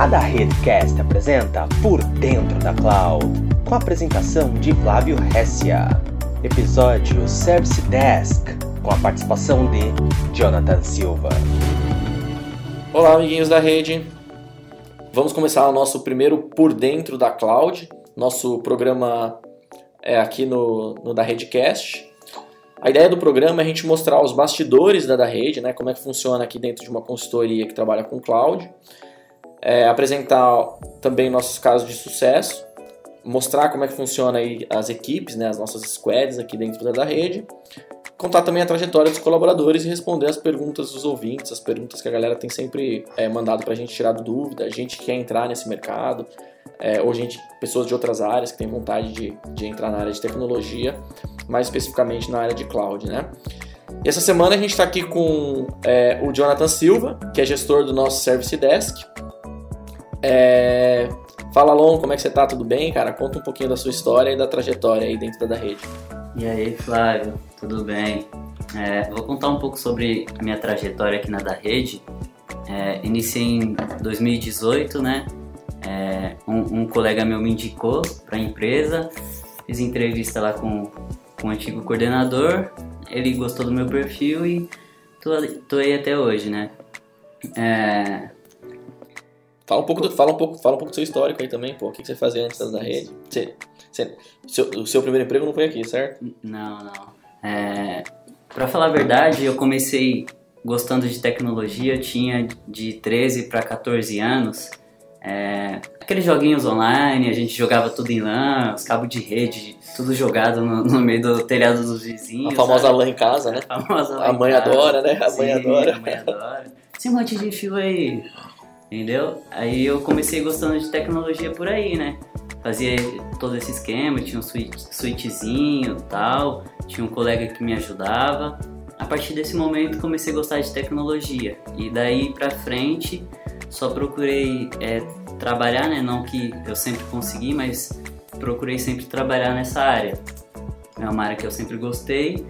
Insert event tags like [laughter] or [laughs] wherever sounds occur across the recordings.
A da Redcast apresenta Por Dentro da Cloud, com a apresentação de Flávio Hessia. Episódio Service Desk, com a participação de Jonathan Silva. Olá, amiguinhos da rede. Vamos começar o nosso primeiro Por Dentro da Cloud, nosso programa é, aqui no, no da Redcast. A ideia do programa é a gente mostrar os bastidores da, da rede, né, como é que funciona aqui dentro de uma consultoria que trabalha com cloud, é, apresentar também nossos casos de sucesso, mostrar como é que funciona aí as equipes, né, as nossas squads aqui dentro da, rede, contar também a trajetória dos colaboradores e responder as perguntas dos ouvintes, as perguntas que a galera tem sempre é, mandado para a gente tirar dúvida, a gente que quer entrar nesse mercado, é, ou gente, pessoas de outras áreas que têm vontade de, de entrar na área de tecnologia, mais especificamente na área de cloud, né? E essa semana a gente está aqui com é, o Jonathan Silva, que é gestor do nosso Service Desk. É... Fala, Lon, como é que você tá? Tudo bem, cara? Conta um pouquinho da sua história e da trajetória aí dentro da rede. E aí, Flávio, tudo bem? É, vou contar um pouco sobre a minha trajetória aqui na da rede. É, iniciei em 2018, né? É, um, um, colega meu me indicou para a empresa, fiz entrevista lá com, com o antigo coordenador, ele gostou do meu perfil e tô, tô aí até hoje, né? É... Fala um pouco do, fala um pouco, fala um pouco do seu histórico aí também, pô. O que, você fazia antes da rede? Você, você, seu, o seu primeiro emprego não foi aqui, certo? Não, não. É, para falar a verdade, eu comecei gostando de tecnologia, eu tinha de 13 para 14 anos. É, aqueles joguinhos online, a gente jogava tudo em LAN, os cabos de rede, tudo jogado no, no meio do telhado dos vizinhos. A famosa sabe? LAN em casa, né? A A mãe casa. adora, né? A Sim, mãe adora. A mãe adora. Esse monte de fio aí, entendeu? Aí eu comecei gostando de tecnologia por aí, né? Fazia todo esse esquema, tinha um switchzinho e tal, tinha um colega que me ajudava. A partir desse momento comecei a gostar de tecnologia. E daí pra frente só procurei é, trabalhar, né? Não que eu sempre consegui, mas procurei sempre trabalhar nessa área. É uma área que eu sempre gostei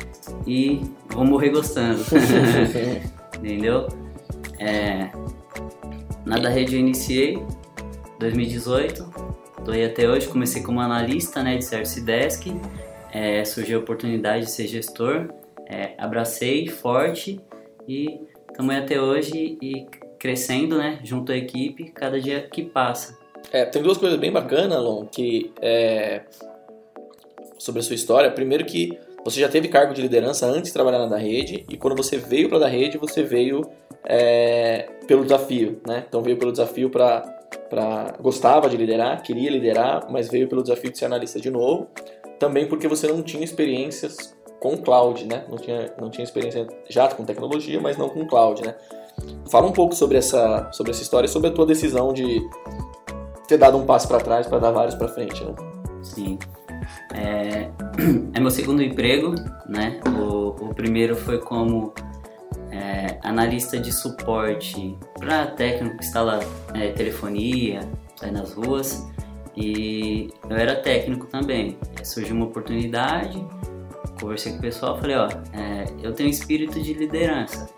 e vou morrer gostando. [laughs] [laughs] Entendeu? É, na da rede eu iniciei 2018, tô aí até hoje, comecei como analista né, de Service Desk, é, surgiu a oportunidade de ser gestor, é, abracei forte e estamos aí até hoje e crescendo, né, junto à equipe, cada dia que passa. É, tem duas coisas bem bacanas, Lon, que é, sobre a sua história. Primeiro que você já teve cargo de liderança antes de trabalhar na da rede e quando você veio para da rede você veio é, pelo desafio, né? Então veio pelo desafio para para gostava de liderar, queria liderar, mas veio pelo desafio de ser analista de novo. Também porque você não tinha experiências com cloud, né? Não tinha não tinha experiência já com tecnologia, mas não com cloud, né? Fala um pouco sobre essa sobre essa história, sobre a tua decisão de ter dado um passo para trás para dar vários para frente, né? Sim. É, [clears throat] é, meu segundo emprego, né? O, o primeiro foi como é, analista de suporte para técnico que instala é, telefonia, sai nas ruas. E eu era técnico também. Surgiu uma oportunidade, conversei com o pessoal, falei, ó, é, eu tenho espírito de liderança.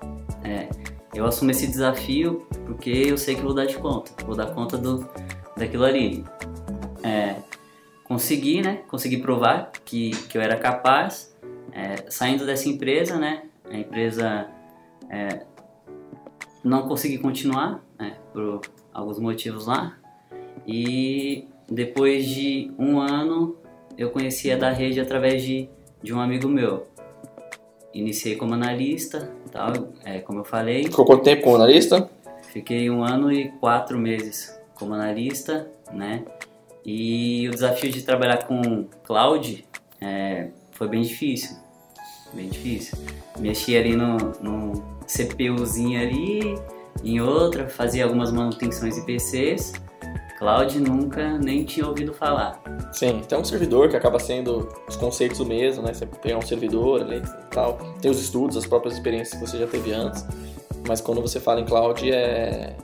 É, eu assumo esse desafio porque eu sei que vou dar de conta, vou dar conta do, daquilo ali. É, consegui, né? Consegui provar que, que eu era capaz. É, saindo dessa empresa, né? A empresa é, não consegui continuar, né? Por alguns motivos lá. E depois de um ano, eu conheci a da rede através de, de um amigo meu. Iniciei como analista, tal, é, como eu falei. Ficou quanto tempo como analista? Fiquei um ano e quatro meses como analista, né? E o desafio de trabalhar com cloud é, foi bem difícil, bem difícil. Mexi ali no, no CPUzinho ali, em outra, fazia algumas manutenções em PCs. Cloud nunca nem tinha ouvido falar. Sim, tem um servidor que acaba sendo os conceitos o mesmo, né? Você tem um servidor ali e tal. Tem os estudos, as próprias experiências que você já teve antes. Mas quando você fala em cloud é,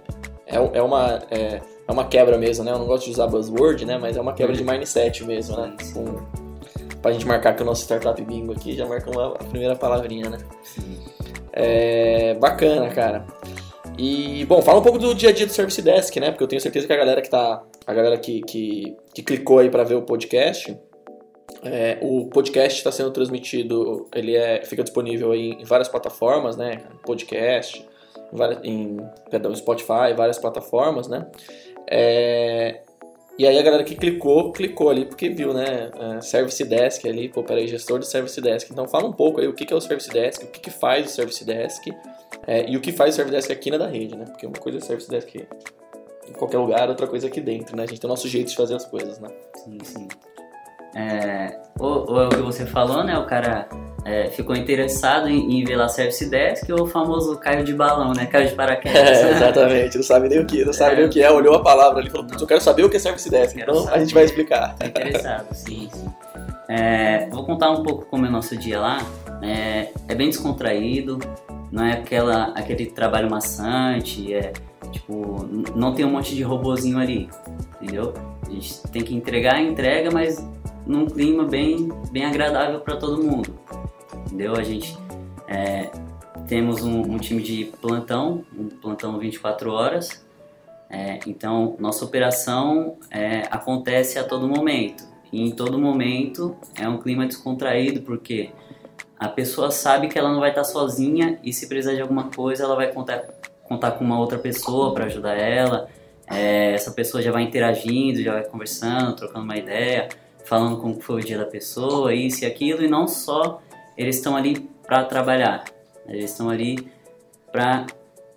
é, é uma. É, é uma quebra mesmo, né? Eu não gosto de usar buzzword, né? Mas é uma quebra de mindset mesmo, né? Com, pra gente marcar que o nosso startup bingo aqui já marca uma, a primeira palavrinha, né? É, bacana, cara. E, bom, fala um pouco do dia a dia do Service Desk, né? Porque eu tenho certeza que a galera que tá. A galera que, que, que clicou aí para ver o podcast. É, o podcast está sendo transmitido, ele é, fica disponível aí em várias plataformas, né? Podcast, em, perdão, Spotify, várias plataformas, né? É, e aí a galera que clicou, clicou ali porque viu, né? Uh, Service Desk ali, pô, peraí, gestor de Service Desk. Então fala um pouco aí o que, é o Service Desk, o que, faz o Service Desk é, e o que faz o Service Desk aqui na da rede, né? Porque uma coisa é Service Desk em qualquer lugar, outra coisa aqui dentro, né? A gente tem o nosso jeito de fazer as coisas, né? Sim, sim. É, ou, ou é o que você falou, né? O cara é, ficou interessado em, em ver lá Service Desk ou o famoso caiu de balão, né? Caiu de paraquedas. É, [laughs] exatamente, não sabe nem o que, não sabe é, nem o que é, olhou a palavra ali e falou, eu quero saber o que é Service Desk, então saber. a gente vai explicar. Tá interessado, sim, sim. É, vou contar um pouco como é o nosso dia lá. É, é bem descontraído, não é aquela, aquele trabalho maçante, é tipo, não tem um monte de robozinho ali, entendeu? A gente tem que entregar a entrega, mas num clima bem, bem agradável para todo mundo entendeu? A gente é, temos um, um, time de plantão, um plantão 24 horas, é, então nossa operação é, acontece a todo momento. E em todo momento é um clima descontraído, porque a pessoa sabe que ela não vai estar sozinha e se precisar de alguma coisa ela vai contar, contar com uma outra pessoa para ajudar ela. É, essa pessoa já vai interagindo, já vai conversando, trocando uma ideia, falando como foi o dia da pessoa, isso e aquilo, e não só eles estão ali para trabalhar, eles estão ali para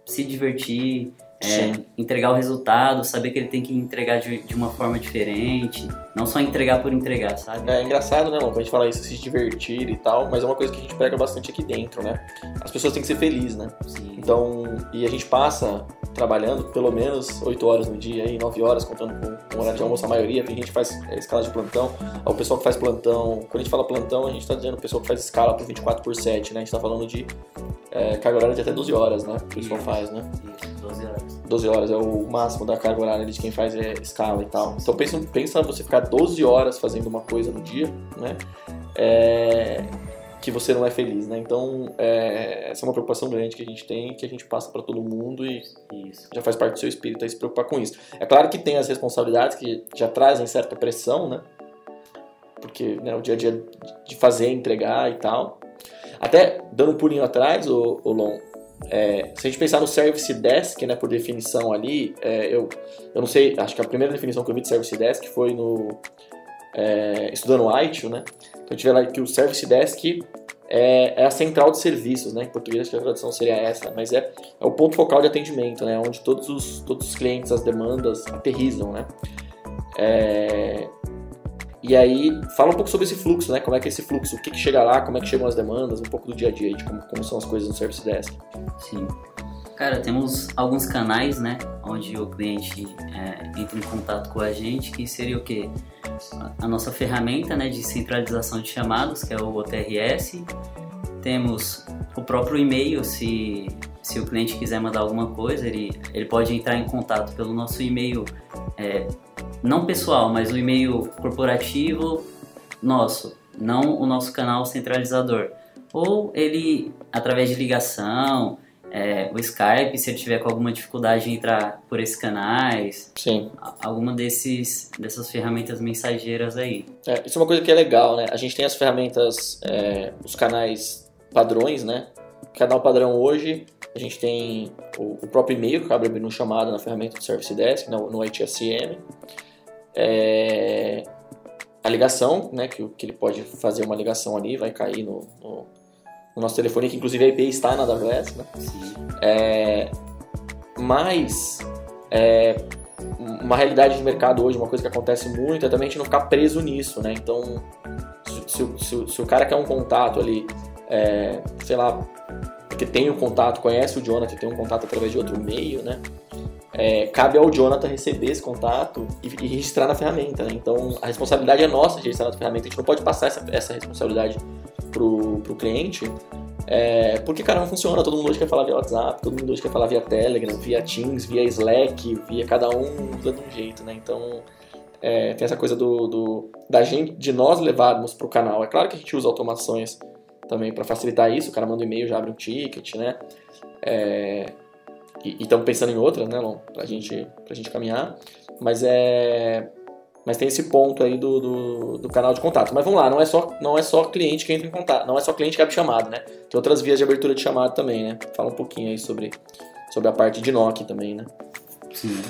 se divertir, é, entregar o resultado, saber que ele tem que entregar de, de, uma forma diferente, não só entregar por entregar, sabe? É engraçado, né, Quando a gente fala isso, se divertir e tal, mas é uma coisa que a gente prega bastante aqui dentro, né? As pessoas têm que ser felizes, né? Sim. Então, e a gente passa trabalhando pelo menos 8 horas no dia, aí 9 horas, contando com, o horário de almoço a maioria, tem gente que faz é, escala de plantão, o pessoal que faz plantão, quando a gente fala plantão, a gente está dizendo o pessoal que faz escala por 24 por 7, né? A gente está falando de é, carga horária de até 12 horas, né? Que o pessoal faz, né? Isso, 12 horas. 12 horas é o máximo da carga horária de quem faz é, escala e tal. Então pensa, pensa você ficar 12 horas fazendo uma coisa no dia, né? É, que você não é feliz, né? Então é, essa é uma preocupação grande que a gente tem, que a gente passa para todo mundo e já faz parte do seu espírito aí se preocupar com isso. É claro que tem as responsabilidades que já trazem certa pressão, né? Porque né, o dia a dia de fazer, entregar e tal. Até dando um pulinho atrás, o, o Lon, é, se a gente pensar no Service Desk, né, por definição ali, é, eu, eu não sei, acho que a primeira definição que eu vi de Service Desk foi no é, estudando ITIL, né? Então a gente vê lá que o Service Desk é, é, a central de serviços, né? Em português acho que a tradução seria essa, mas é, é o ponto focal de atendimento, né? Onde todos os, todos os clientes, as demandas aterrizam, né? É, e aí, fala um pouco sobre esse fluxo, né? Como é que é esse fluxo, o que, que chega lá, como é que chegam as demandas, um pouco do dia a dia, de como, como são as coisas no Service Desk. Sim. Cara, temos alguns canais, né? Onde o cliente é, entra em contato com a gente, que seria o quê? A nossa ferramenta né, de centralização de chamados, que é o OTRS. Temos o próprio e-mail, se, se o cliente quiser mandar alguma coisa, ele, ele pode entrar em contato pelo nosso e-mail é, não pessoal, mas o e-mail corporativo nosso, não o nosso canal centralizador. Ou ele, através de ligação, é, o Skype, se ele tiver com alguma dificuldade em entrar por esses canais. Sim. Alguma desses, dessas ferramentas mensageiras aí. É, isso é uma coisa que é legal, né? A gente tem as ferramentas, é, os canais padrões, né? Canal padrão hoje, a gente tem o, o próprio e-mail que acaba abrindo um chamado na ferramenta do Service Desk, no, no HSM é, a ligação, né, que, que ele pode fazer uma ligação ali, vai cair no, no, no nosso telefone, que inclusive a IP está na AWS, né? É, mas é, uma realidade de mercado hoje, uma coisa que acontece muito, é também a gente não ficar preso nisso, né? Então, se, se, se, se o cara quer um contato ali, é, sei lá, porque tem um contato, conhece o Jonathan, tem um contato através de outro meio, né? é, cabe ao Jonathan receber esse contato e, e registrar na ferramenta. Né? Então a responsabilidade é nossa de registrar na ferramenta. A gente não pode passar essa, essa responsabilidade pro, pro cliente. É, porque, cara, não funciona. Todo mundo hoje quer falar via WhatsApp, todo mundo hoje quer falar via Telegram, via Teams, via Slack, via cada um usa de um jeito, né? Então, é, tem essa coisa do, do, da gente, de nós levarmos para o canal. É claro que a gente usa automações também para facilitar isso. O cara manda um e-mail, já abre um ticket, né? É, e estamos pensando em outra, né, Lon, pra gente, pra gente caminhar. Mas é. Mas tem esse ponto aí do, do, do, canal de contato. Mas vamos lá, não é, só, não é só cliente que entra em contato, não é só cliente que abre chamada, né? Tem outras vias de abertura de chamada também, né? Fala um pouquinho aí sobre, sobre a parte de NOC também, né? Sim.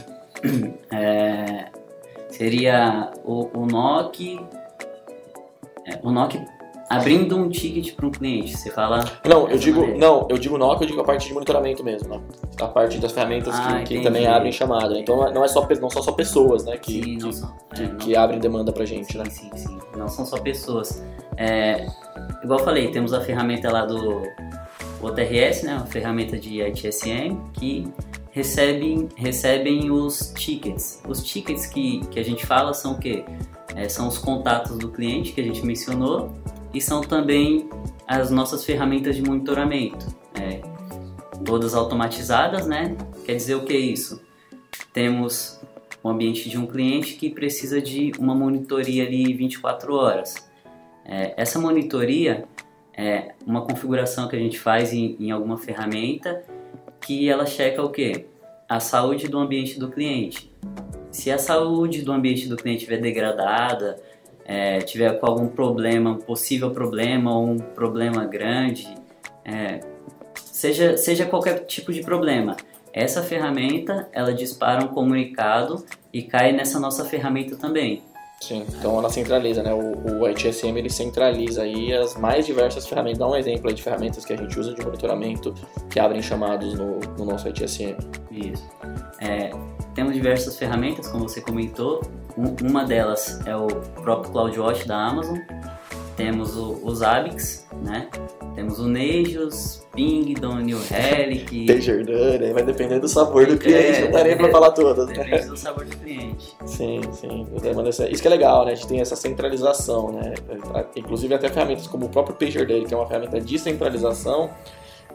[clears throat] É, seria o, o NOC. É, o NOC abrindo um ticket para um cliente, você fala. Não, eu digo, maneira. não, eu digo NOC, eu digo a parte de monitoramento mesmo, né? A parte das ferramentas ah, que, que, também abrem chamada. Né? Então não é só não são só pessoas, né, que sim, que, são, que, é, não, que, abrem demanda pra gente, sim, né? Sim, sim, não são só pessoas. É, igual eu falei, temos a ferramenta lá do OTRS, né, uma ferramenta de ITSM que recebem, recebem os tickets. Os tickets que, que a gente fala são o quê? É, são os contatos do cliente que a gente mencionou e são também as nossas ferramentas de monitoramento, é, todas automatizadas, né? Quer dizer o que é isso? Temos o ambiente de um cliente que precisa de uma monitoria ali 24 horas. É, essa monitoria é uma configuração que a gente faz em, em alguma ferramenta que ela checa o que? A saúde do ambiente do cliente. Se a saúde do ambiente do cliente estiver degradada, é, tiver com algum problema, um possível problema ou um problema grande, é, seja, seja qualquer tipo de problema, essa ferramenta ela dispara um comunicado e cai nessa nossa ferramenta também. Sim, então ela centraliza, né? O, o ITSM ele centraliza aí as mais diversas ferramentas. Dá um exemplo aí de ferramentas que a gente usa de monitoramento que abrem chamados no, no nosso ITSM. Isso. É, temos diversas ferramentas, como você comentou. Um, uma delas é o próprio CloudWatch da Amazon. Temos o, os Zabbix, né? Temos o Negios, Ping, New Relic. Pagerdone, vai depender do sabor do cliente, é, não dá nem pra falar todas. Né? Depende do sabor do cliente. Sim, sim. Isso que é legal, né? A gente tem essa centralização, né? Inclusive até ferramentas como o próprio PagerDuty, que é uma ferramenta de centralização,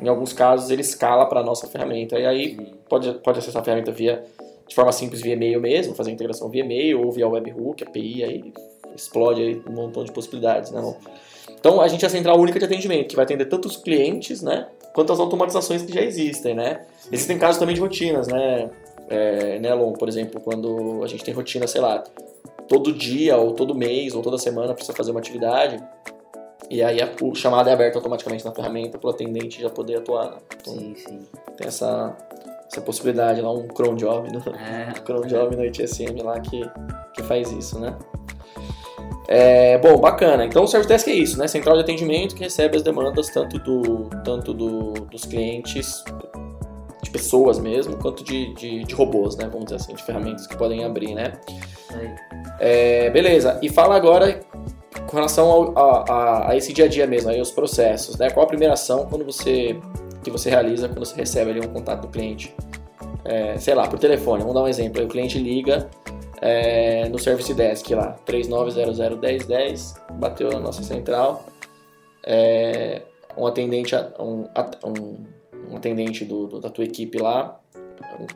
em alguns casos ele escala para a nossa ferramenta. E aí pode, pode acessar a ferramenta via de forma simples via e-mail mesmo, fazer a integração via e-mail ou via webhook, API, aí explode aí um montão de possibilidades, né? Então a gente é a central única de atendimento, que vai atender tanto os clientes, né, quanto as automatizações que já existem, né? Existem casos também de rotinas, né? É, né, Lon, por exemplo, quando a gente tem rotina, sei lá, todo dia ou todo mês ou toda semana precisa fazer uma atividade, e aí a, o chamado é aberto automaticamente na ferramenta para o atendente já poder atuar. Né? Então, sim, sim. Tem essa, essa possibilidade lá, um cron [laughs] job, no, é, um cron job no ITSM lá que, que faz isso, né? É, bom, bacana. Então o Service Desk é isso, né? Central de atendimento que recebe as demandas tanto, do, tanto do, dos clientes, de pessoas mesmo, quanto de, de, de, robôs, né? Vamos dizer assim, de ferramentas que podem abrir, né? É, beleza. E fala agora com relação ao, a, a, a, esse dia a dia mesmo, aí os processos, né? Qual a primeira ação quando você que você realiza quando você recebe ali um contato do cliente? É, sei lá, por telefone. Vamos dar um exemplo. Aí o cliente liga é, no Service Desk lá, 39001010, bateu na nossa central. É, um atendente, um, um, um atendente do, do, da tua equipe lá,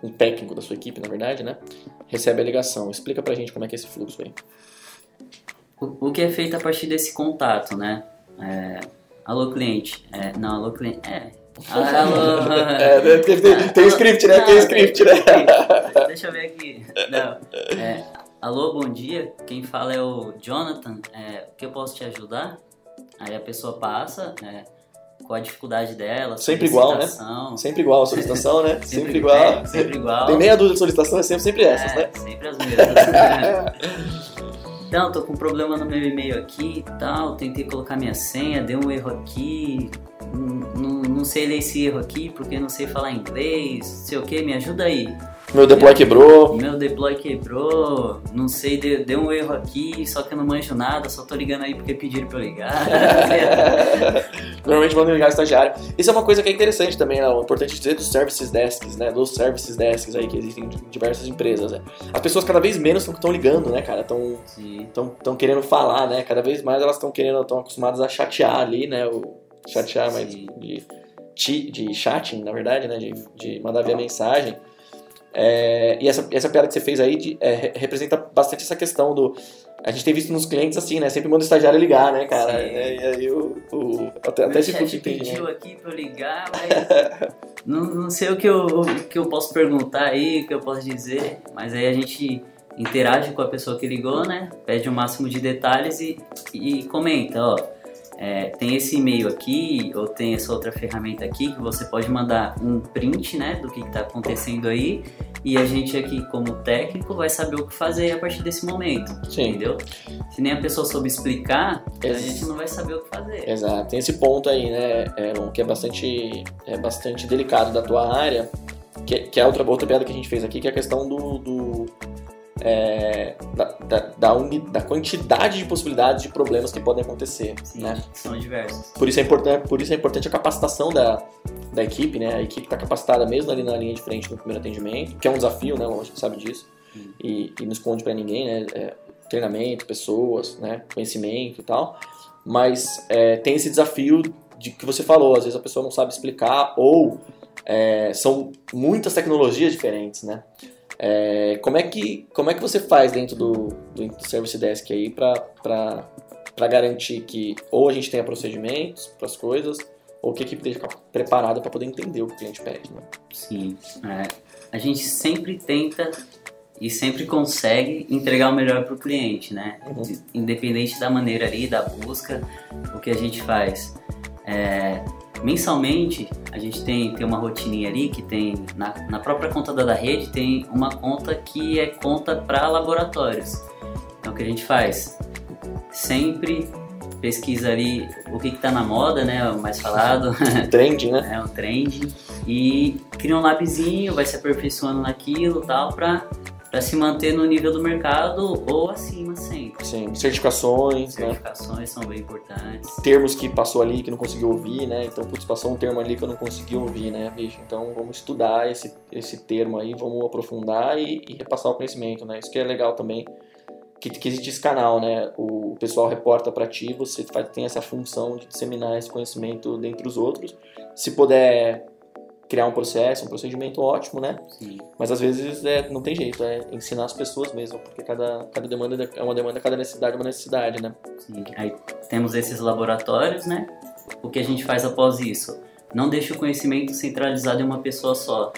um técnico da sua equipe, na verdade, né? Recebe a ligação. Explica pra gente como é que é esse fluxo aí. O, o que é feito a partir desse contato, né? É, alô, cliente. É, não, alô, cliente. É, Alô. É, tem, tem, tem script, né? Tem script, né? Deixa eu ver aqui. Não. É, alô, bom dia. Quem fala é o Jonathan. É, o que eu posso te ajudar? Aí a pessoa passa, é, com a dificuldade dela. Sempre igual, né? Sempre igual a solicitação, né? [laughs] sempre, sempre igual. É, sempre igual. Tem meia dúzia de solicitação, é sempre, sempre essas, é, né? Sempre as mesmas. [laughs] Então, tô com um problema no meu e-mail aqui e tal, tentei colocar minha senha, deu um erro aqui, não, não sei ler esse erro aqui porque não sei falar inglês, sei o que, me ajuda aí. Meu deploy quebrou. Meu deploy quebrou. Não sei, deu, deu, um erro aqui, só que eu não manjo nada, só tô ligando aí porque pediram pra eu ligar. [laughs] Normalmente mandam ligar estagiário. Isso é uma coisa que é interessante também, né? O importante dizer dos services desks, né? Dos services desks aí que existem em diversas empresas, né? As pessoas cada vez menos estão ligando, né, cara? Estão tão, tão querendo falar, né? Cada vez mais elas estão querendo, estão acostumadas a chatear ali, né? O, chatear, Sim. mas de, de chatting, na verdade, né? De, de mandar via mensagem. É, e essa, essa piada que você fez aí de, é, representa bastante essa questão do. A gente tem visto nos clientes assim, né? Sempre manda o estagiário ligar, né, cara? É, e aí o. o até até esse chat pediu né? aqui pra eu ligar, mas. não, não sei o que eu, o que eu posso perguntar aí, o que eu posso dizer, mas aí a gente interage com a pessoa que ligou, né? Pede o máximo de detalhes e, e comenta, ó é, tem esse e-mail aqui ou tem essa outra ferramenta aqui que você pode mandar um print né, do que está acontecendo aí e a gente aqui como técnico vai saber o que fazer a partir desse momento, Sim. entendeu? Se nem a pessoa soube explicar, Ex a gente não vai saber o que fazer. Exato, tem esse ponto aí, né, que é bastante, é bastante delicado da tua área, que, que é outra, outra piada que a gente fez aqui, que é a questão do, do é, da, da, da, da, quantidade de possibilidades de problemas que podem acontecer. Sim, né? são diversos. Por isso é importante, por isso é importante a capacitação da, da equipe, né? A equipe está capacitada mesmo ali na linha de frente no primeiro atendimento, que é um desafio, né? A gente sabe disso. Hum. E, e, não esconde para ninguém, né? É, treinamento, pessoas, né? Conhecimento e tal. Mas é, tem esse desafio de que você falou, às vezes a pessoa não sabe explicar ou é, são muitas tecnologias diferentes, né? É, como, é que, como é que você faz dentro do, do Service Desk aí para garantir que ou a gente tenha procedimentos para as coisas, ou que a equipe esteja preparada para poder entender o que o cliente pede? Né? Sim, é, a gente sempre tenta e sempre consegue entregar o melhor para o cliente, né? Uhum. Independente da maneira ali, da busca, o que a gente faz. É, mensalmente a gente tem, tem uma rotininha ali que tem na, na própria conta da, rede tem uma conta que é conta para laboratórios. Então o que a gente faz? Sempre pesquisa ali o que está na moda, né? O mais falado. Trend, né? [laughs] É um trend. E cria um labzinho, vai se aperfeiçoando naquilo tal, para para se manter no nível do mercado ou acima Sim, certificações, né? Certificações né? são bem importantes. Termos que passou ali que não conseguiu ouvir, né? Então, putz, passou um termo ali que eu não consegui ouvir, né? Então, vamos estudar esse, esse termo aí, vamos aprofundar e, e repassar o conhecimento, né? Isso que é legal também, que, que existe esse canal, né? O, o pessoal reporta para ti, você faz, tem essa função de disseminar esse conhecimento dentre os outros. Se puder criar um processo, um procedimento ótimo, né? Sim. Mas às vezes é, não tem jeito, é ensinar as pessoas mesmo, porque cada, cada demanda é uma demanda, cada necessidade é uma necessidade, né? Sim. Aí temos esses laboratórios, né? O que a gente faz após isso? Não deixa o conhecimento centralizado em uma pessoa só.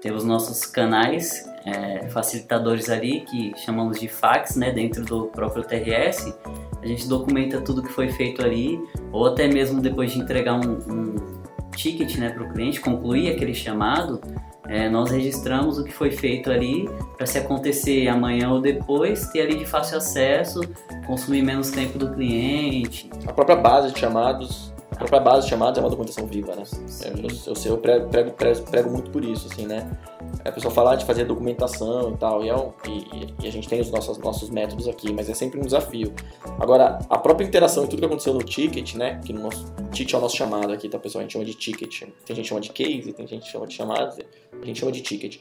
Temos nossos canais é, facilitadores ali, que chamamos de fax, né? Dentro do próprio TRS. A gente documenta tudo que foi feito ali, ou até mesmo depois de entregar um, um ticket né, para o cliente, concluir aquele chamado, é, nós registramos o que foi feito ali para se acontecer amanhã ou depois, ter ali de fácil acesso, consumir menos tempo do cliente. A própria base de chamados a própria base de chamados é uma documentação viva, né? Eu, eu, eu, prego, prego, prego, muito por isso, assim, né? A pessoa falar de fazer documentação e tal, e, é um, e, e, a gente tem os nossos, nossos métodos aqui, mas é sempre um desafio. Agora, a própria interação e tudo que aconteceu no ticket, né? Que no nosso ticket é o nosso chamado aqui, tá, pessoal? A gente chama de ticket. Tem gente que chama de case, tem gente que chama de chamadas, a gente chama de ticket.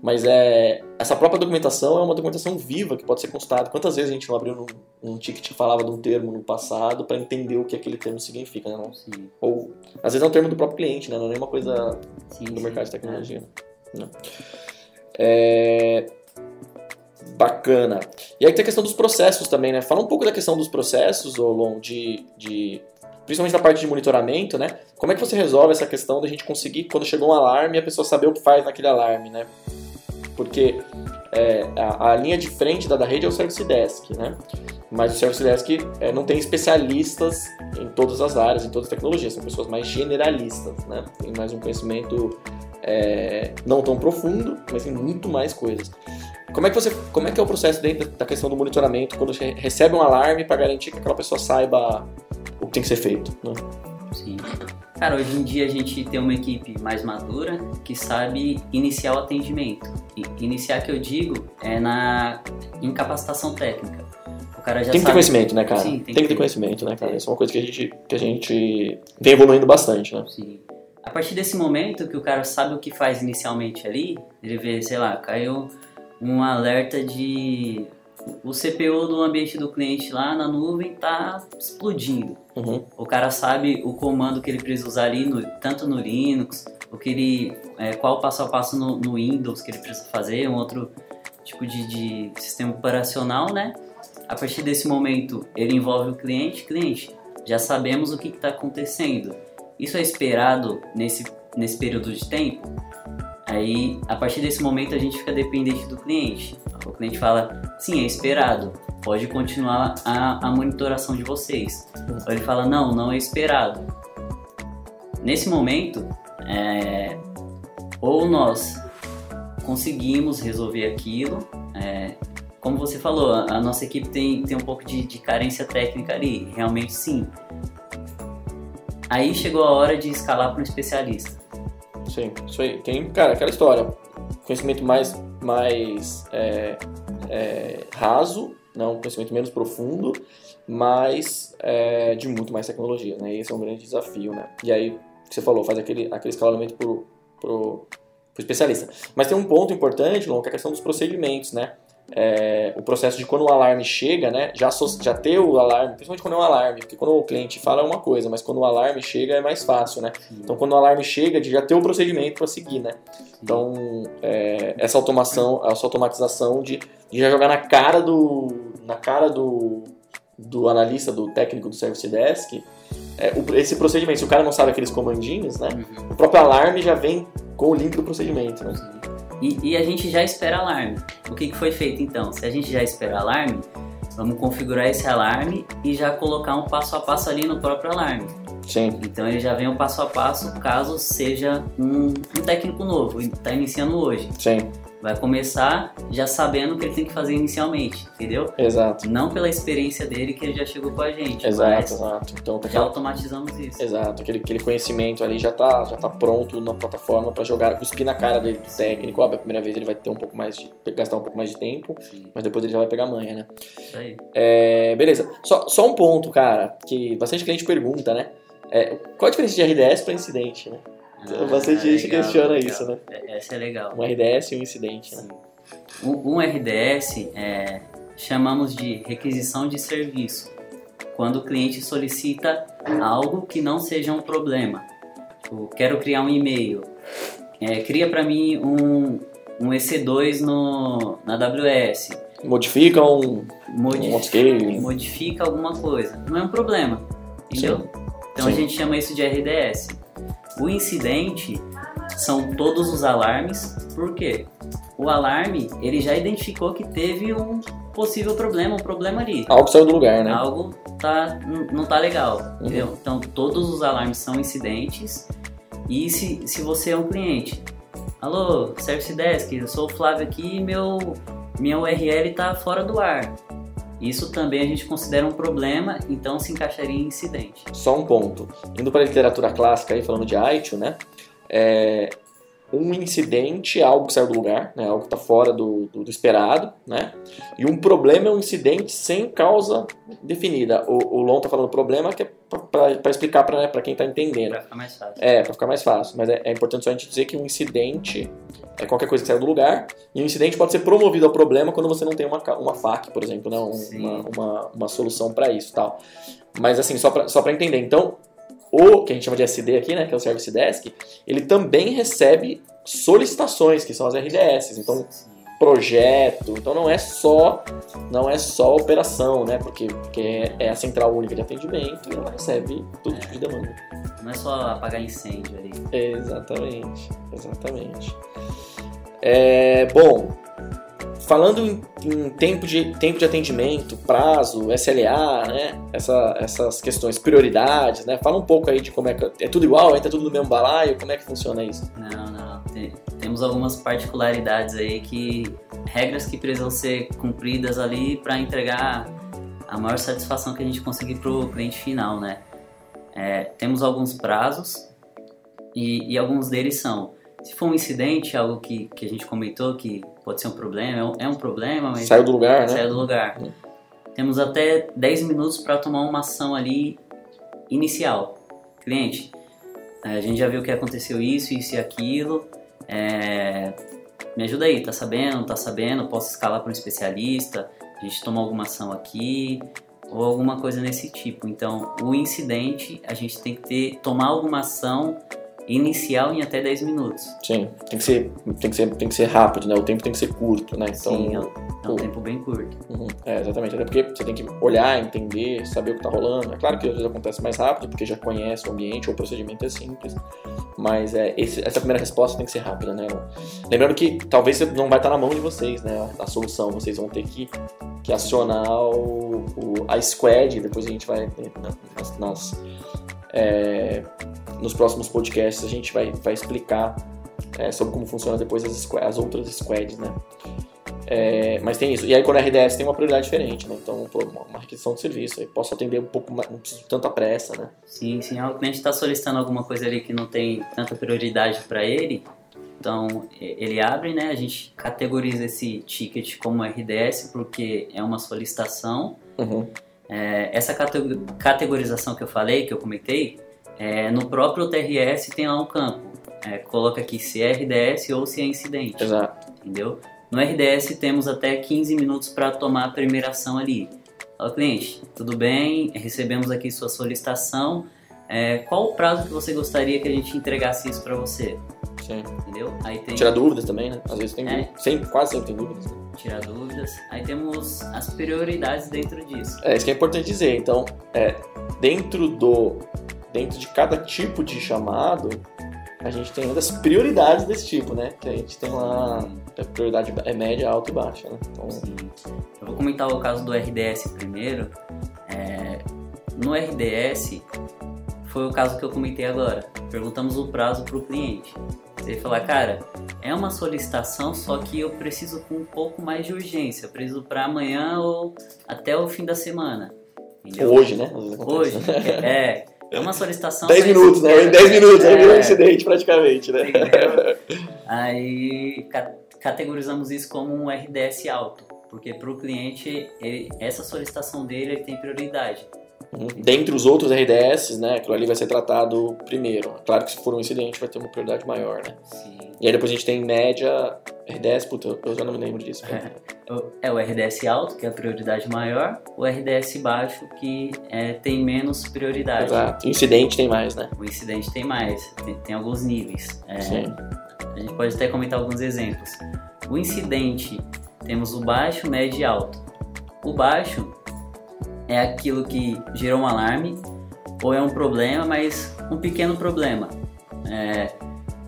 Mas é, essa própria documentação é uma documentação viva que pode ser consultada. Quantas vezes a gente não abriu um, um ticket que falava de um termo no passado para entender o que aquele termo significa, né? Não? Sim. Ou às vezes é um termo do próprio cliente, né? Não é nenhuma coisa sim, do sim. mercado de tecnologia. É. Né? É... Bacana. E aí tem a questão dos processos também, né? Fala um pouco da questão dos processos, Olon, de, de principalmente na parte de monitoramento, né? Como é que você resolve essa questão da gente conseguir, quando chegou um alarme, a pessoa saber o que faz naquele alarme, né? Porque é, a, a, linha de frente da, da rede é o Service Desk, né? Mas o Service Desk é, não tem especialistas em todas as áreas, em todas as tecnologias, são pessoas mais generalistas, né? Tem mais um conhecimento é, não tão profundo, mas tem muito mais coisas. Como é que você, como é que é o processo dentro da questão do monitoramento quando você recebe um alarme para garantir que aquela pessoa saiba o que tem que ser feito, né? Cara, hoje em dia a gente tem uma equipe mais madura que sabe iniciar o atendimento. E iniciar que eu digo é na incapacitação técnica. O cara já tem que sabe... ter conhecimento, né, cara? Sim, tem, tem que ter conhecimento, né, cara? Isso é uma coisa que a gente, que a gente vem evoluindo bastante, né? Sim. A partir desse momento que o cara sabe o que faz inicialmente ali, ele vê, sei lá, caiu um alerta de o CPU do ambiente do cliente lá na nuvem está explodindo. Uhum. O cara sabe o comando que ele precisa usar ali, no, tanto no Linux, o que ele, é, qual passo a passo no, no, Windows que ele precisa fazer, um outro tipo de, de sistema operacional, né? A partir desse momento, ele envolve o cliente. Cliente, já sabemos o que está acontecendo. Isso é esperado nesse, nesse período de tempo? Aí, a partir desse momento, a gente fica dependente do cliente. O cliente fala, sim, é esperado, pode continuar a, a monitoração de vocês. Ou ele fala, não, não é esperado. Nesse momento, é, ou nós conseguimos resolver aquilo, é, como você falou, a, a, nossa equipe tem, tem um pouco de, de carência técnica ali, realmente sim. Aí chegou a hora de escalar para um especialista. Sim, isso aí. Tem, cara, aquela história. Conhecimento mais, mais é, é, raso, não, conhecimento menos profundo, mas é, de muito mais tecnologia, né? Esse é um grande desafio, né? E aí, você falou, faz aquele, aquele escalamento pro, pro especialista. Mas tem um ponto importante, Lon, que é a questão dos procedimentos, né? É, o processo de quando o alarme chega, né, já, já ter o alarme, principalmente quando é um alarme, porque quando o cliente fala é uma coisa, mas quando o alarme chega é mais fácil, né? Então quando o alarme chega, de já ter o procedimento para seguir, né? Então é, essa automação, essa automatização de, de, já jogar na cara do, na cara do, do analista, do técnico do service desk, é, o, esse procedimento. Se o cara não sabe aqueles comandinhos, né? Uhum. O próprio alarme já vem com o link do procedimento, né? E, e, a gente já espera alarme. O que, que foi feito então? Se a gente já espera alarme, vamos configurar esse alarme e já colocar um passo a passo ali no próprio alarme. Sim. Então ele já vem um passo a passo caso seja um, um técnico novo, está iniciando hoje. Sim vai começar já sabendo o que ele tem que fazer inicialmente, entendeu? Exato. Não pela experiência dele que ele já chegou com a gente. Exato, exato. Então já automatizamos isso. Exato, aquele, aquele conhecimento ali já está já tá pronto na plataforma para jogar, cuspir na cara dele do técnico. Óbvio, a primeira vez ele vai ter um pouco mais de. gastar um pouco mais de tempo, Sim. mas depois ele já vai pegar manha, né? Isso aí. É, beleza. Só, só um ponto, cara, que bastante cliente pergunta, né? É, qual a diferença de RDS para incidente, né? Ah, Bastante gente legal, questiona legal. isso, né? É, essa é legal. Um RDS e um incidente, né? Um, um RDS é, chamamos de requisição de serviço. Quando o cliente solicita algo que não seja um problema. Tipo, quero criar um e-mail. É, cria para mim um, um EC2 no, na AWS. Modifica um, modifica, um modifica alguma coisa. Não é um problema, entendeu? Sim. Então Sim. a gente chama isso de RDS. O incidente são todos os alarmes, por quê? O alarme, ele já identificou que teve um possível problema, um problema ali. Algo saiu do lugar, né? Algo tá, não tá legal, uhum. entendeu? Então, todos os alarmes são incidentes e se, se você é um cliente, alô, Service Desk, eu sou o Flávio aqui e meu, minha URL tá fora do ar. Isso também a gente considera um problema, então se encaixaria em incidente. Só um ponto. Indo para a literatura clássica, aí, falando de ITIL, né? É, um incidente é algo que saiu do lugar, né? algo que está fora do, do, do, esperado, né? E um problema é um incidente sem causa definida. O, o Lon está falando problema que é para explicar para né, quem está entendendo. Para ficar mais fácil. É, para ficar mais fácil. Mas é, é, importante só a gente dizer que um incidente é qualquer coisa que saiu do lugar, e um incidente pode ser promovido ao problema quando você não tem uma, uma FAQ, por exemplo, né? Um, uma, uma, uma, solução para isso tal. Mas assim, só para só entender. Então, o que a gente chama de SD aqui, né, que é o Service Desk, ele também recebe solicitações, que são as RDS. Então, projeto. Então não é só não é só operação, né? Porque, porque é a central única de atendimento e ela recebe todo tipo de demanda. Não é só apagar incêndio ali. Exatamente, exatamente. É, bom, falando em, em, tempo, de, tempo de atendimento, prazo, SLA, né? Essa, essas questões, prioridades, né? Fala um pouco aí de como é que. É tudo igual? Entra tudo no mesmo balaio? Como é que funciona isso? Não, não. Tem, temos algumas particularidades aí que. regras que precisam ser cumpridas ali para entregar a maior satisfação que a gente conseguir para o cliente final, né? É, temos alguns prazos e, e alguns deles são se for um incidente, algo que, que a gente comentou que pode ser um problema, é um, é um problema, mas. Saiu do lugar, né? Saiu do lugar. Hum. Temos até 10 minutos para tomar uma ação ali inicial. Cliente, a gente já viu que aconteceu isso, isso e aquilo. É, me ajuda aí, tá sabendo? Tá sabendo? Posso escalar para um especialista? a gente tomou alguma ação aqui ou alguma coisa nesse tipo. Então, o incidente, a gente tem que ter, tomar alguma ação inicial em até 10 minutos. Sim, tem que ser, tem que ser, tem que ser rápido, né? O tempo tem que ser curto, né? Então, Sim, é um, é um tempo bem curto. Uhum, é, exatamente. Até porque você tem que olhar, entender, saber o que está rolando. É claro que às vezes acontece mais rápido, porque já conhece o ambiente, ou o procedimento é simples. Mas é, esse, essa primeira resposta tem que ser rápida, né? Lembrando que talvez não vai estar na mão de vocês, né? A solução. Vocês vão ter que, que acionar o, o a squad, depois a gente vai né, nas, nas é, nos próximos podcasts a gente vai, vai explicar é, sobre como funciona depois as, as outras squads, né? É, mas tem isso. E aí quando a RDS tem uma prioridade diferente, né? Então, pô, uma requisição de serviço, aí posso atender um pouco mais, não preciso tanta pressa, né? Sim, sim. O cliente está solicitando alguma coisa ali que não tem tanta prioridade para ele, então ele abre, né? A gente categoriza esse ticket como RDS porque é uma solicitação. Uhum. É, essa categorização que eu falei, que eu comentei, é, no próprio TRS tem lá um campo. É, coloca aqui se é RDS ou se é incidente. Exato. Entendeu? No RDS temos até 15 minutos para tomar a primeira ação ali. Fala, cliente, tudo bem? Recebemos aqui sua solicitação. É, qual o prazo que você gostaria que a gente entregasse isso para você? Sim. Entendeu? Aí tem... Tirar dúvidas também, né? Às vezes tem É. sempre, quase sempre tem dúvidas. né? Tirar dúvidas. Aí temos as prioridades dentro disso. É isso que é importante dizer. Então, é, dentro do dentro de cada tipo de chamado, a gente tem uma das prioridades desse tipo, né? Que a gente tem lá a prioridade é média, alta e baixa, né? Então, Sim. Eu vou comentar o caso do RDS primeiro. É, no RDS, foi o caso que eu comentei agora. Perguntamos o prazo para o cliente. Você falar, cara, é uma solicitação, só que eu preciso com um pouco mais de urgência. Eu preciso para amanhã ou até o fim da semana. Entendeu? hoje, né? Hoje, né? [laughs] é. É uma solicitação. 10 mas- minutos, né? Em 10 minutos, aí É. virou um incidente praticamente, né? Entendeu? [laughs] Aí ca- categorizamos isso como um RDS alto, porque para o cliente ele- essa solicitação dele ele tem prioridade. Uhum. Dentre os outros RDS, né? Aquilo ali vai ser tratado primeiro. Claro que se for um incidente vai ter uma prioridade maior, né? Sim. E aí depois a gente tem média, RDS, puta, eu já não me lembro disso. O- É o RDS alto, que é a prioridade maior, o RDS baixo, que é, tem menos prioridade. Exato. Incidente tem mais, né? O incidente tem mais, tem, tem alguns níveis. É, Sim. a gente pode até comentar alguns exemplos. O incidente, temos o baixo, médio e alto. O baixo é aquilo que gerou um alarme ou é um problema, mas um pequeno problema. É,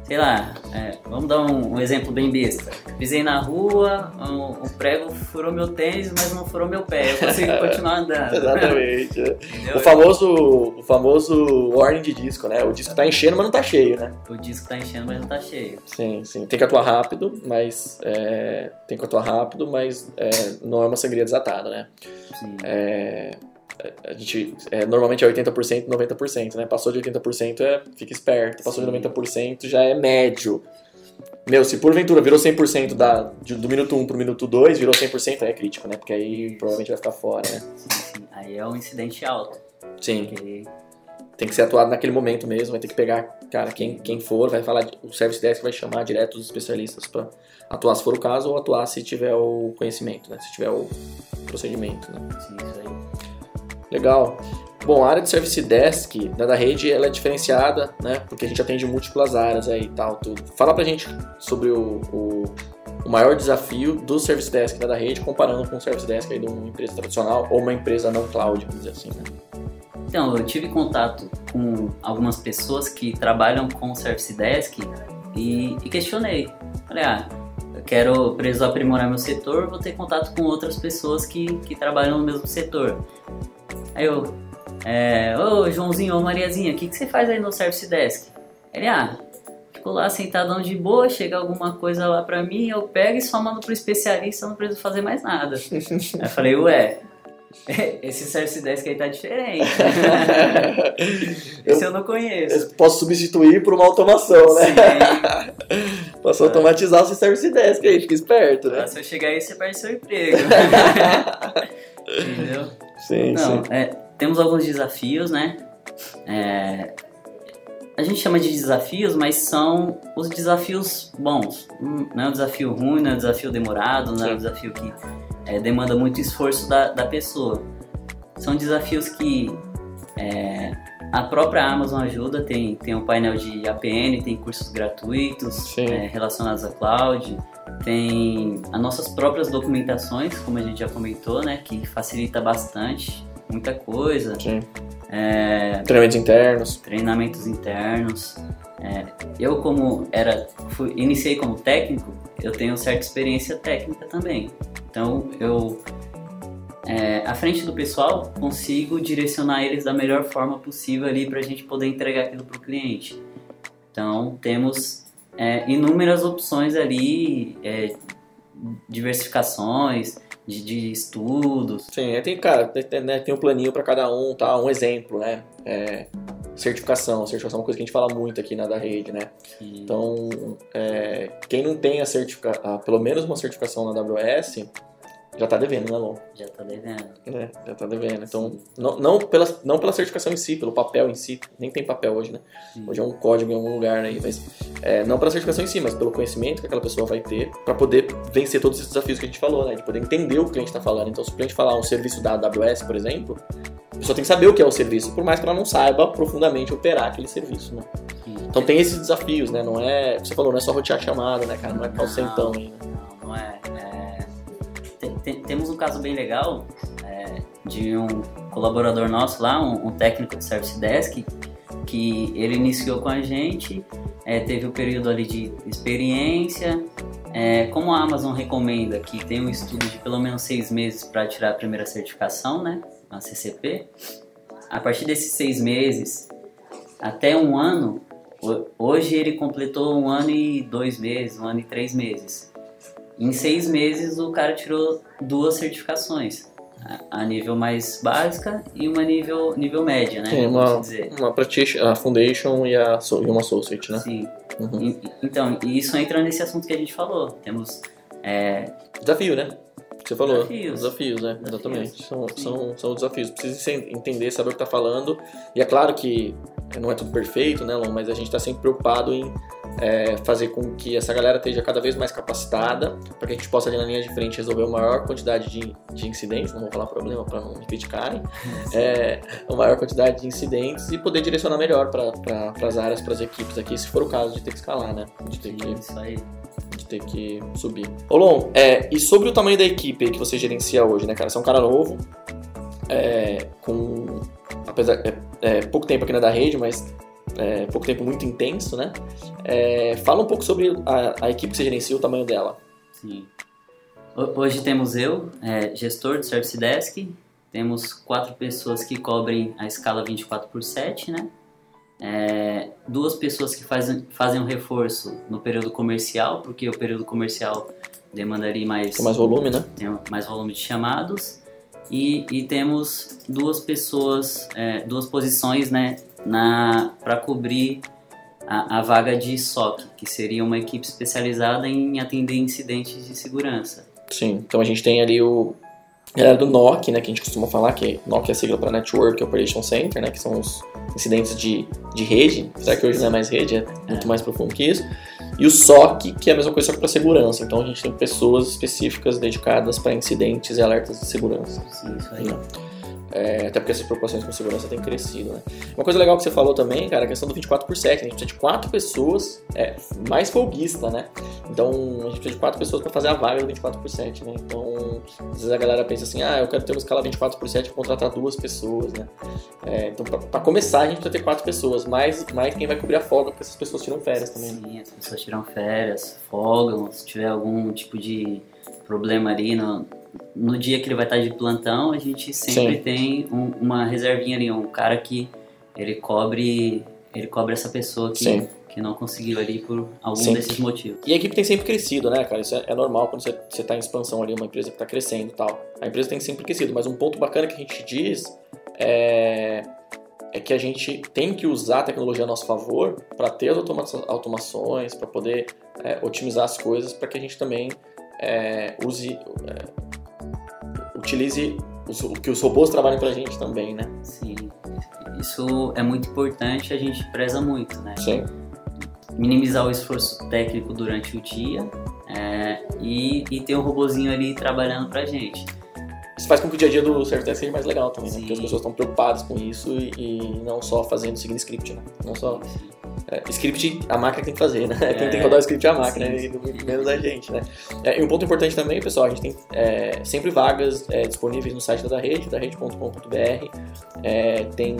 sei lá, é, vamos dar um, um exemplo bem besta. Pisei na rua, um, um prego furou meu tênis, mas não furou meu pé. Eu consegui [laughs] continuar andando. Exatamente. Entendeu? O famoso, o famoso warning de disco, né? O disco tá enchendo, mas não tá cheio, né? O disco tá enchendo, mas não tá cheio. Sim, sim. Tem que atuar rápido, mas é, tem que atuar rápido, mas é, não é uma sangria desatada, né? Sim. É, a gente é, normalmente é 80%, 90%, né? Passou de 80% é fica esperto, passou de Sim. 90% já é médio. Meu, se porventura virou 100% da, de- do minuto 1 pro minuto 2, virou 100%, aí é crítico, né? Porque aí provavelmente vai ficar fora, né? Sim, sim. Aí é um incidente alto. Sim, Que tem que ser atuado naquele momento mesmo, vai ter que pegar, cara, quem, quem for, vai falar, o Service Desk vai chamar direto os especialistas para atuar se for o caso, ou atuar se tiver o conhecimento, né? Se tiver o procedimento, né? sim, isso aí. Legal. Bom, a área de Service Desk da, da rede ela é diferenciada, né? Porque a gente atende múltiplas áreas aí e tal, tudo. Fala pra gente sobre o, o, o maior desafio do Service Desk da, da rede comparando com o Service Desk aí de uma empresa tradicional ou uma empresa não cloud, vamos dizer assim, né? Então, eu tive contato com algumas pessoas que trabalham com o Service Desk e, e questionei. Falei, ah, eu quero, preciso aprimorar meu setor, vou ter contato com outras pessoas que, que trabalham no mesmo setor. Aí eu, é, ô Joãozinho, ô Mariazinha, o que, que você faz aí no Service Desk? Ele, ah, fico lá sentadão de boa, chega alguma coisa lá pra mim, eu pego e só mando pro especialista, eu não preciso fazer mais nada. [laughs] aí eu falei, ué, [laughs] esse Service Desk aí tá diferente. [laughs] Esse eu não conheço. Eu posso substituir por uma automação, né? Sim. Posso automatizar o seu Service Desk aí, fica esperto, né? Se eu chegar aí, você perde seu emprego. Entendeu? Sim, Não, sim. é, temos alguns desafios, né? É, a gente chama de desafios, mas são os desafios bons. Hum, Não é um desafio ruim, não é um desafio demorado, não é um desafio que é, demanda muito esforço da, da pessoa. São desafios que é, a própria Amazon ajuda, tem, tem um painel de APN, tem cursos gratuitos é, relacionados à cloud, tem as nossas próprias documentações, como a gente já comentou, né, que facilita bastante muita coisa. Sim. É, treinamentos internos. Treinamentos internos. É, eu como era, fui, iniciei como técnico, eu tenho certa experiência técnica também. Então eu é, à frente do pessoal, consigo direcionar eles da melhor forma possível ali para a gente poder entregar aquilo para o cliente. Então, temos é, inúmeras opções ali, é, diversificações de, de, estudos. Sim, tem, cara, tem, né, tem um planinho para cada um, tá? Um exemplo, né? É, certificação. Certificação é uma coisa que a gente fala muito aqui na da rede, né? Sim. Então, é, quem não tem a certificação, pelo menos uma certificação na AWS, já tá devendo, né, Lon? Já tá devendo. É, já tá devendo. Então, não, não, pela, não pela certificação em si, pelo papel em si. Nem tem papel hoje, né? Sim. Hoje é um código em algum lugar aí, mas é, não pela certificação em si, mas pelo conhecimento que aquela pessoa vai ter para poder vencer todos esses desafios que a gente falou, né? De poder entender o que o cliente está falando. Então, se o cliente falar um serviço da AWS, por exemplo, a pessoa tem que saber o que é o serviço, por mais que ela não saiba profundamente operar aquele serviço, né? Sim. Então tem esses desafios, né? Não é. Você falou, não é só rotear chamada, né, cara? Não é calcentão aí, né? Temos um caso bem legal é, de um colaborador nosso lá, um, um, técnico de Service Desk, que ele iniciou com a gente, é, teve o um período ali de experiência. É, como a Amazon recomenda que tem um estudo de pelo menos seis meses para tirar a primeira certificação, né, a CCP, a partir desses seis meses até um ano, hoje ele completou um ano e dois meses, um ano e três meses. Em seis meses, o cara tirou duas certificações. A nível mais básica e uma nível, nível média, né? Sim, uma, uma practitioner, a Foundation e, a, e uma Associate, né? Sim. Uhum. E, então, isso entra nesse assunto que a gente falou. Temos... É... Desafio, né? Você falou. Desafios. Desafios, né? Desafios. Exatamente. São, são, são desafios. Precisa entender, saber o que está falando. E é claro que não é tudo perfeito, né, Lon? Mas a gente está sempre preocupado em é, fazer com que essa galera esteja cada vez mais capacitada para que a gente possa ali na linha de frente resolver a maior quantidade de, de incidentes, não vou falar problema para não me criticarem, é, a maior quantidade de incidentes e poder direcionar melhor para pra, as áreas, para as equipes aqui, se for o caso de ter que escalar, né? De ter que, Isso aí. De ter que subir. Olon, é, e sobre o tamanho da equipe que você gerencia hoje, né, cara? Você é um cara novo, é, com apesar é, é, pouco tempo aqui na da rede, mas é, pouco tempo muito intenso, né? É, fala um pouco sobre a, a, equipe que você gerencia, o tamanho dela. Sim. Hoje temos eu, é, gestor do Service Desk, temos quatro pessoas que cobrem a escala 24 por 7, né? É, duas pessoas que fazem, fazem um reforço no período comercial, porque o período comercial demandaria mais, mais volume, né? mais volume de chamados. E, e temos duas pessoas, é, duas posições, né, para cobrir a, a, vaga de SOC, que seria uma equipe especializada em atender incidentes de segurança. Sim, então a gente tem ali o galera do NOC, né, que a gente costuma falar, que NOC é sigla para Network Operation Center, né, que são os incidentes de, de rede, será que hoje não é mais rede, é muito é. mais profundo que isso. E o SOC, que é a mesma coisa só que para segurança. Então a gente tem pessoas específicas dedicadas para incidentes e alertas de segurança. Isso aí. Né? É, até porque essas preocupações com segurança têm crescido, né? Uma coisa legal que você falou também, cara, é a questão do 24 por 7. A gente precisa de quatro pessoas, é, mais folguista, né? Então, a gente precisa de quatro pessoas para fazer a vaga do 24 por 7, né? Então, às vezes a galera pensa assim, ah, eu quero ter uma escala 24 por 7 para contratar duas pessoas, né? É, então, para começar, a gente precisa ter quatro pessoas, mais, mais quem vai cobrir a folga, porque essas pessoas tiram férias também. Né? Sim, as pessoas tiram férias, folgam, se tiver algum tipo de problema ali no, no dia que ele vai estar de plantão, a gente sempre Sim. tem um, uma reservinha ali, um cara que ele cobre, ele cobre essa pessoa que, que não conseguiu ali por algum Sim. desses motivos. E a equipe tem sempre crescido, né, cara? Isso é, é normal quando você está em expansão ali, uma empresa que está crescendo e tal. A empresa tem sempre crescido, mas um ponto bacana que a gente diz é, é que a gente tem que usar a tecnologia a nosso favor para ter as automa automações, para poder é, otimizar as coisas, para que a gente também é, use é, utilize o que os robôs trabalhem para a gente também, né? Sim, isso é muito importante, a gente preza muito, né? Sim. minimizar o esforço técnico durante o dia é, e, e ter um robozinho ali trabalhando pra gente. Isso faz com que o dia a dia do Desk seja mais legal também, né? Porque as pessoas estão preocupadas com isso e, e não só fazendo, seguindo script, né? Não só... É, script a máquina tem que fazer, né? [laughs] Quem tem que rodar o script é a máquina, Sim, e muito menos a gente, né? É, e um ponto importante também, pessoal, a gente tem é, sempre vagas é, disponíveis no site da rede, da rede.com.br. É, tem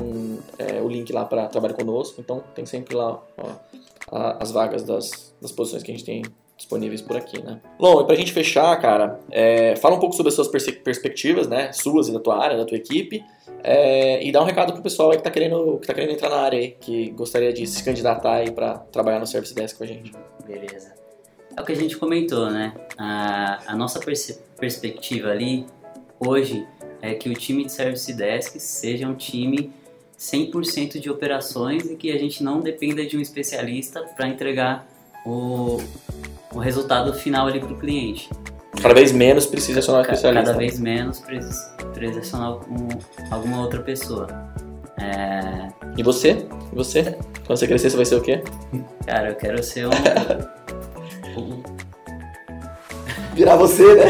é, o link lá para trabalhar conosco, então tem sempre lá ó, as vagas das, das posições que a gente tem disponíveis por aqui, né? Bom, e pra gente fechar, cara, é, fala um pouco sobre as suas perse- perspectivas, né? Suas e da tua área, da tua equipe. É, e dá um recado pro pessoal aí que tá querendo, que tá querendo entrar na área aí, que gostaria de se candidatar aí pra trabalhar no Service Desk com a gente. Beleza. É o que a gente comentou, né? A, a nossa perce- perspectiva ali, hoje, é que o time de Service Desk seja um time 100% de operações e que a gente não dependa de um especialista para entregar o, o resultado final ali para o cliente. Cada vez menos precisa acionar um especialista. Cada vez menos precisa acionar um, alguma outra pessoa. É, E você? E você? Quando você crescer, você vai ser o quê? cara, eu quero ser um, [laughs] um- Virar você, né?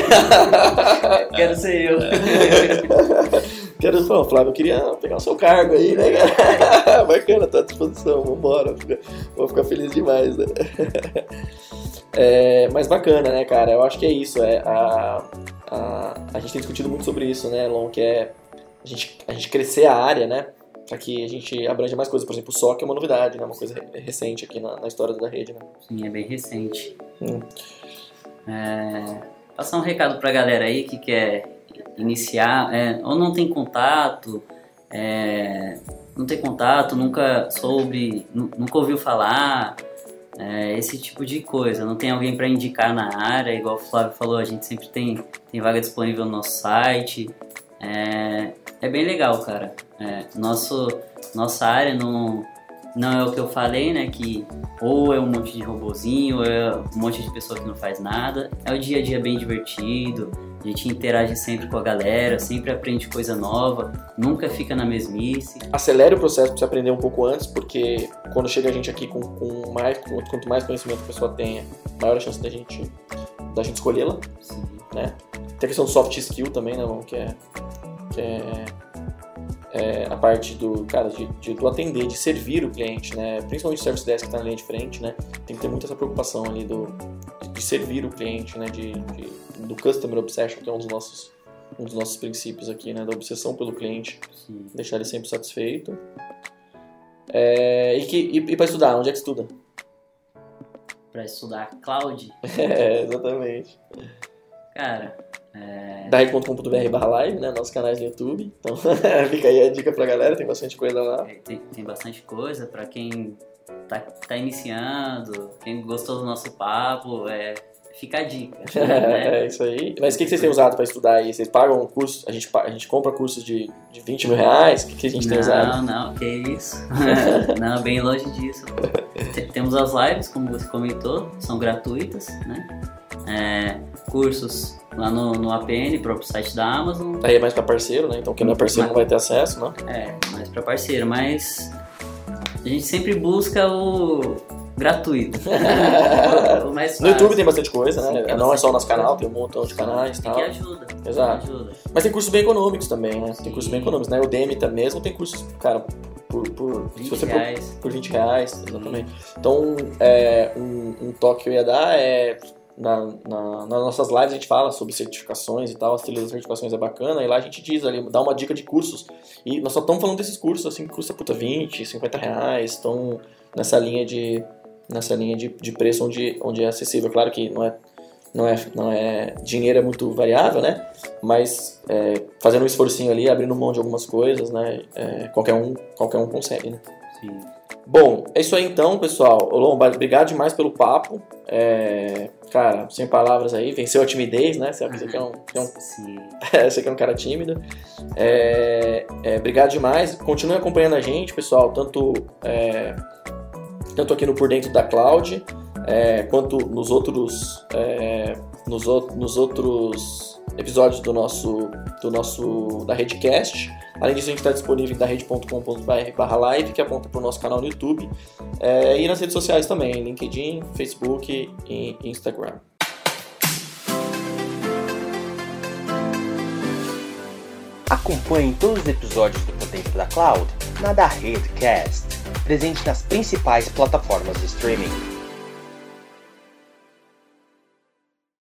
[laughs] Quero ser eu. [laughs] Quero falar, Flávio, eu queria pegar o seu cargo aí, né, cara? [laughs] Bacana, tá à disposição, vambora. Vou ficar feliz demais, né? [laughs] É, mas bacana, né, cara? Eu acho que é isso. É, a, a, a gente tem discutido muito sobre isso, né, Lon? Que é a gente, a gente crescer a área, né? Pra que a gente abranja mais coisas. Por exemplo, o SOC é uma novidade, né? Uma coisa re- recente aqui na, na história da rede, né? Sim, é bem recente. Hum. É, passar um recado pra galera aí que quer iniciar, é, ou não tem contato, é, não tem contato, nunca soube, nu- nunca ouviu falar, é, esse tipo de coisa. Não tem alguém para indicar na área, igual o Flávio falou, a gente sempre tem, tem vaga disponível no nosso site. É, é bem legal, cara. É, nosso, nossa área não, não é o que eu falei, né? Que ou é um monte de robozinho, ou é um monte de pessoa que não faz nada. É o dia a dia bem divertido, a gente interage sempre com a galera, sempre aprende coisa nova, nunca fica na mesmice. acelere o processo para você aprender um pouco antes, porque quando chega a gente aqui com, com mais, quanto mais conhecimento a pessoa tenha, maior a chance da gente, da gente escolhê-la. Sim. Tem a questão do soft skill também, né, que é, que é, é a parte do, cara, de, de, do atender, de servir o cliente, né, principalmente o service desk que está na linha de frente, né, tem que ter muito essa preocupação ali do, de, servir o cliente, né, de, de- do customer obsession, que é um dos nossos um dos nossos princípios aqui, né, da obsessão pelo cliente Sim. deixar ele sempre satisfeito. É, e que, e, e para estudar, onde é que estuda? Pra estudar cloud, [laughs] É, exatamente. cara, é, barra live, né? Nossos canais no YouTube. Então [laughs] fica aí a dica pra galera, tem bastante coisa lá. É, Tem, tem bastante coisa para quem tá, tá iniciando, quem gostou do nosso papo, é, fica a dica. né? [laughs] É isso aí. Mas o que que vocês têm usado para estudar aí? Vocês pagam um curso? A gente, a gente compra cursos de, de 20 mil reais? O que, que a gente tem usado? Não, não, que isso. [laughs] não, bem longe disso. Temos as lives, como você comentou, são gratuitas, né? É, cursos lá no, no APN, próprio site da Amazon, Aí é mais pra parceiro, né? Então quem não é parceiro não vai ter acesso, né? é, mais para parceiro, mas a gente sempre busca o gratuito. [laughs] o mais No YouTube tem bastante coisa, Sim, né? tem não é só o nosso canal, tem um montão de canais e Tem tal. que ajuda. Exato. Que ajuda. Mas tem cursos bem econômicos também, né? Tem Sim. cursos bem econômicos, né? O Udemy tá mesmo tem cursos, cara, por, por, se 20 você for- reais. por 20 reais, exatamente. Então, é, um, um toque que eu ia dar é. Na, na- nas nossas lives a gente fala sobre certificações e tal, as trilhas das certificações é bacana, e lá a gente diz ali, dá uma dica de cursos. E nós só estamos falando desses cursos, assim, que custa puta 20, 50 reais, estão nessa linha de. nessa linha de, de preço onde, onde é acessível. Claro que não é. Não é, não é. Dinheiro é muito variável, né? Mas é, fazendo um esforcinho ali, abrindo mão de algumas coisas, né? é, qualquer, um, qualquer um consegue, né? Sim. Bom, é isso aí então, pessoal. Ô, Lomba, obrigado demais pelo papo. É, cara, sem palavras aí, venceu a timidez, né? Você você que é um, que é um, Sim. [laughs] você que é um cara tímido. É, é, obrigado demais. Continue acompanhando a gente, pessoal, tanto, é, tanto aqui no Por Dentro da Cloud, é, quanto nos outros, é, nos, nos outros episódios do nosso, do nosso da Redcast. Além disso, a gente está disponível em darrede.com.br live, que aponta para o nosso canal no YouTube, é, e nas redes sociais também, LinkedIn, Facebook e Instagram. Acompanhe todos os episódios do Dentro da Cloud na Da Redcast, presente nas principais plataformas de streaming.